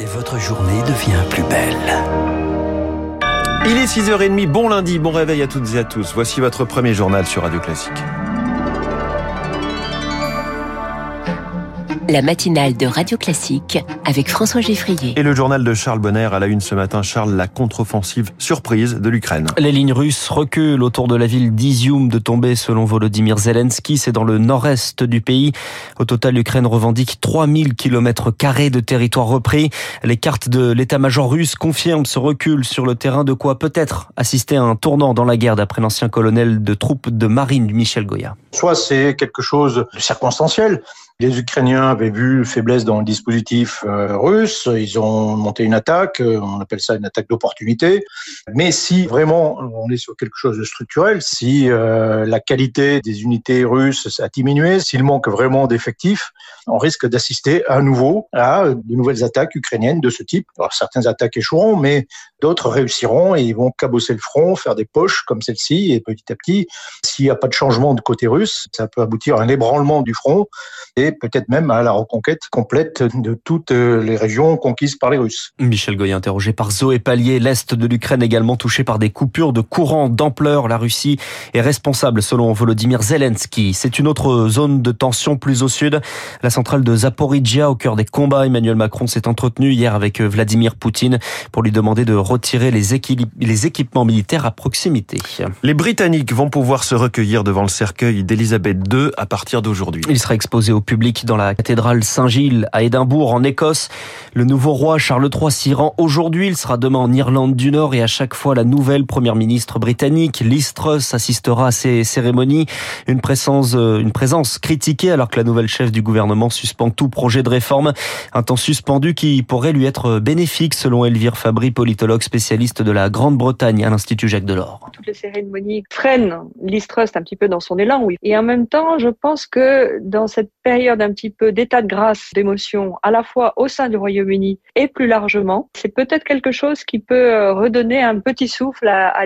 Et votre journée devient plus belle. Il est 6h30, bon lundi, bon réveil à toutes et à tous. Voici votre premier journal sur Radio Classique. La matinale de Radio Classique avec François Geffrier. Et le journal de Charles Bonner à la une ce matin, Charles, la contre-offensive surprise de l'Ukraine. Les lignes russes reculent autour de la ville d'Izium de tomber selon Volodymyr Zelensky. C'est dans le nord-est du pays. Au total, l'Ukraine revendique 3000 km carrés de territoire repris. Les cartes de l'état-major russe confirment ce recul sur le terrain de quoi peut-être assister à un tournant dans la guerre d'après l'ancien colonel de troupes de marine Michel Goya. Soit c'est quelque chose de circonstanciel, les Ukrainiens avaient vu faiblesse dans le dispositif euh, russe, ils ont monté une attaque, euh, on appelle ça une attaque d'opportunité. Mais si vraiment on est sur quelque chose de structurel, si euh, la qualité des unités russes a diminué, s'il manque vraiment d'effectifs, on risque d'assister à nouveau à de nouvelles attaques ukrainiennes de ce type. Alors certaines attaques échoueront, mais d'autres réussiront et ils vont cabosser le front, faire des poches comme celle-ci, et petit à petit, s'il n'y a pas de changement de côté russe, ça peut aboutir à un ébranlement du front et peut-être même à la reconquête complète de toutes les régions conquises par les Russes. Michel Goya interrogé par Zoé Pallier, l'Est de l'Ukraine également touché par des coupures de courant d'ampleur. La Russie est responsable selon Volodymyr Zelensky. C'est une autre zone de tension plus au sud. La centrale de Zaporizhia au cœur des combats. Emmanuel Macron s'est entretenu hier avec Vladimir Poutine pour lui demander de retirer les, les équipements militaires à proximité. Les Britanniques vont pouvoir se recueillir devant le cercueil d'Elisabeth II à partir d'aujourd'hui. Il sera exposé au public dans la cathédrale Saint-Gilles à Édimbourg en Écosse. Le nouveau roi Charles III s'y rend aujourd'hui. Il sera demain en Irlande du Nord et à chaque fois la nouvelle première ministre britannique Liz Truss assistera à ces cérémonies. Une présence, euh, une présence critiquée alors que la nouvelle chef du gouvernement suspend tout projet de réforme. Un temps suspendu qui pourrait lui être bénéfique selon Elvire Fabry, politologue spécialiste de la Grande-Bretagne à l'Institut Jacques Delors. Toutes les cérémonies freinent Liz Truss un petit peu dans son élan. Oui. Et en même temps, je pense que dans cette période d'un petit peu d'état de grâce, d'émotion, à la fois au sein du Royaume-Uni et plus largement, c'est peut-être quelque chose qui peut euh, redonner un petit souffle à, à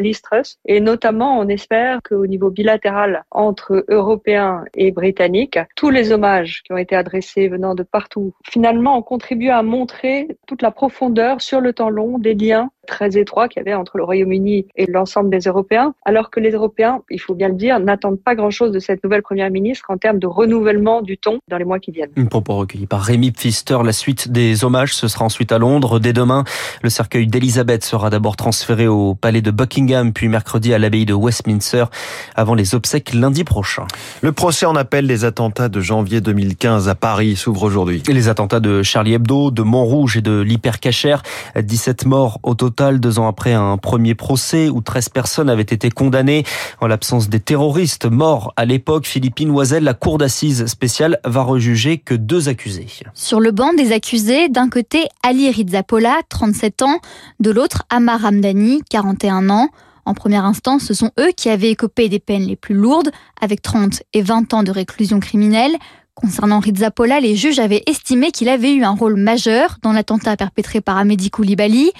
Et notamment, on espère qu'au niveau bilatéral entre Européens et Britanniques, tous les hommages qui ont été adressés venant de partout, finalement, ont contribué à montrer toute la profondeur sur le temps long des liens très étroits qu'il y avait entre le Royaume-Uni et l'ensemble des Européens, alors que les Européens, il faut bien le dire, n'attendent pas grand-chose de cette nouvelle Première ministre en termes de renouvellement du ton dans les mois qui viennent. Un propos recueilli par Rémi Pfister. La suite des hommages, ce sera ensuite à Londres. Dès demain, le cercueil d'Elisabeth sera d'abord transféré au palais de Buckingham, puis mercredi à l'abbaye de Westminster, avant les obsèques lundi prochain. Le procès en appel des attentats de janvier 2015 à Paris s'ouvre aujourd'hui. Les attentats de Charlie Hebdo, de Montrouge et de l'Hypercacher. 17 morts au total deux ans après un premier procès où 13 personnes avaient été condamnées. En l'absence des terroristes morts à l'époque, Philippine Oisel, la cour d'assises spéciale va rejuger que deux accusés. Sur le banc des accusés, d'un côté Ali Rizzapola, 37 ans, de l'autre Amar Ramdani, 41 ans. En première instance, ce sont eux qui avaient écopé des peines les plus lourdes, avec 30 et 20 ans de réclusion criminelle. Concernant Rizzapola, les juges avaient estimé qu'il avait eu un rôle majeur dans l'attentat perpétré par Amédi Koulibaly.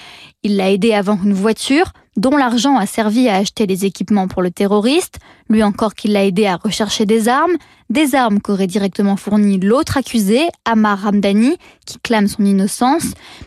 Il l'a aidé à vendre une voiture dont l'argent a servi à acheter des équipements pour le terroriste, lui encore qu'il l'a aidé à rechercher des armes, des armes qu'aurait directement fourni l'autre accusé, Amar Ramdani, qui clame son innocence.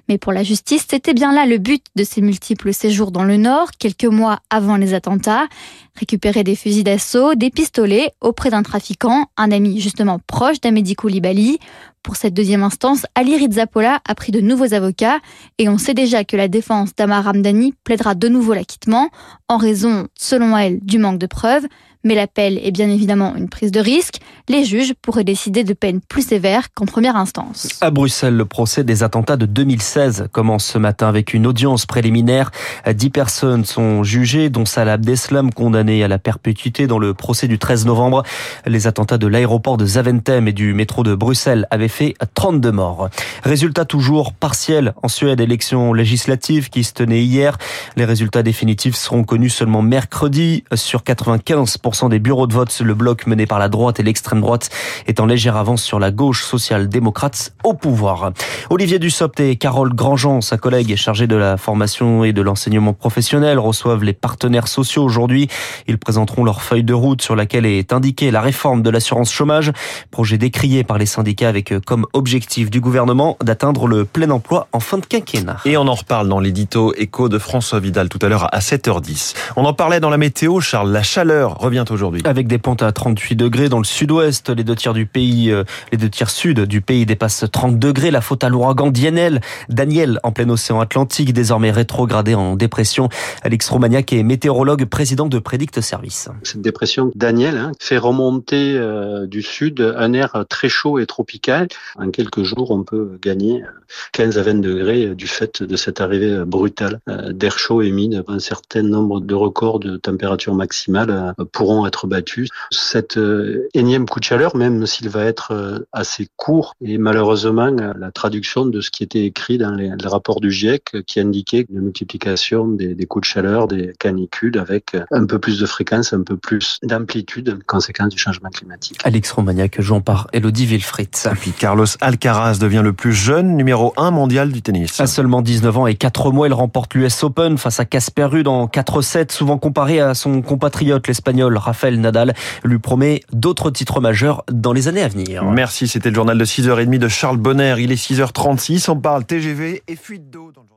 Mais pour la justice, c'était bien là le but de ses multiples séjours dans le Nord, quelques mois avant les attentats, récupérer des fusils d'assaut, des pistolets auprès d'un trafiquant, un ami justement proche d'Amédi Koulibaly. Pour cette deuxième instance, Ali Rizzapola a pris de nouveaux avocats et on sait déjà que la défense d'Amar Ramdani plaidera de nouveau l'acquittement en raison, selon elle, du manque de preuves. Mais l'appel est bien évidemment une prise de risque. Les juges pourraient décider de peines plus sévères qu'en première instance. À Bruxelles, le procès des attentats de 2016 commence ce matin avec une audience préliminaire. Dix personnes sont jugées, dont Salah Abdeslam, condamné à la perpétuité dans le procès du 13 novembre. Les attentats de l'aéroport de Zaventem et du métro de Bruxelles avaient fait 32 morts. Résultat toujours partiel en Suède, élection législative qui se tenait hier. Les résultats définitifs seront connus seulement mercredi sur 95 50% des bureaux de vote. Le bloc mené par la droite et l'extrême droite est en légère avance sur la gauche social-démocrate au pouvoir. Olivier Dussopt et Carole Grandjean, sa collègue chargée de la formation et de l'enseignement professionnel, reçoivent les partenaires sociaux aujourd'hui. Ils présenteront leur feuille de route sur laquelle est indiquée la réforme de l'assurance chômage, projet décrié par les syndicats avec comme objectif du gouvernement d'atteindre le plein emploi en fin de quinquennat. Et on en reparle dans l'édito écho de François Vidal tout à l'heure à 7h10. On en parlait dans la météo, Charles, la chaleur revient aujourd'hui. Avec des pentes à 38 degrés dans le sud-ouest, les deux tiers du pays, euh, les deux tiers sud du pays dépassent 30 degrés. La faute à l'ouragan Daniel, Daniel en plein océan Atlantique, désormais rétrogradé en dépression. Alex Romagnac est météorologue, président de Prédicte Service. Cette dépression Daniel hein, fait remonter euh, du sud un air très chaud et tropical. En quelques jours, on peut gagner 15 à 20 degrés du fait de cette arrivée brutale euh, d'air chaud émis. Un certain nombre de records de température maximale euh, pourront être battus. Cet euh, énième coup de chaleur, même s'il va être assez court, et malheureusement la traduction de ce qui était écrit dans les, rapports du GIEC qui indiquait une multiplication des, des, coups de chaleur, des canicules avec un peu plus de fréquence, un peu plus d'amplitude, conséquence du changement climatique. Alex Romagnac, jouant par Elodie Wilfried. Et puis Carlos Alcaraz devient le plus jeune numéro 1 mondial du tennis. À seulement 19 ans et 4 mois, il remporte l'US Open face à Casper Ruud en 4-7, souvent comparé à son compatriote l'espagnol Rafael Nadal, lui promet d'autres titres majeurs dans les années à venir. Merci, c'était le journal de 6h30 de Charles Bonner. Il est 6h36, on parle TGV et fuite d'eau dans